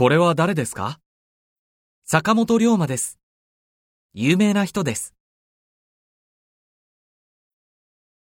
これは誰ですか？坂本龍馬です。有名な人です。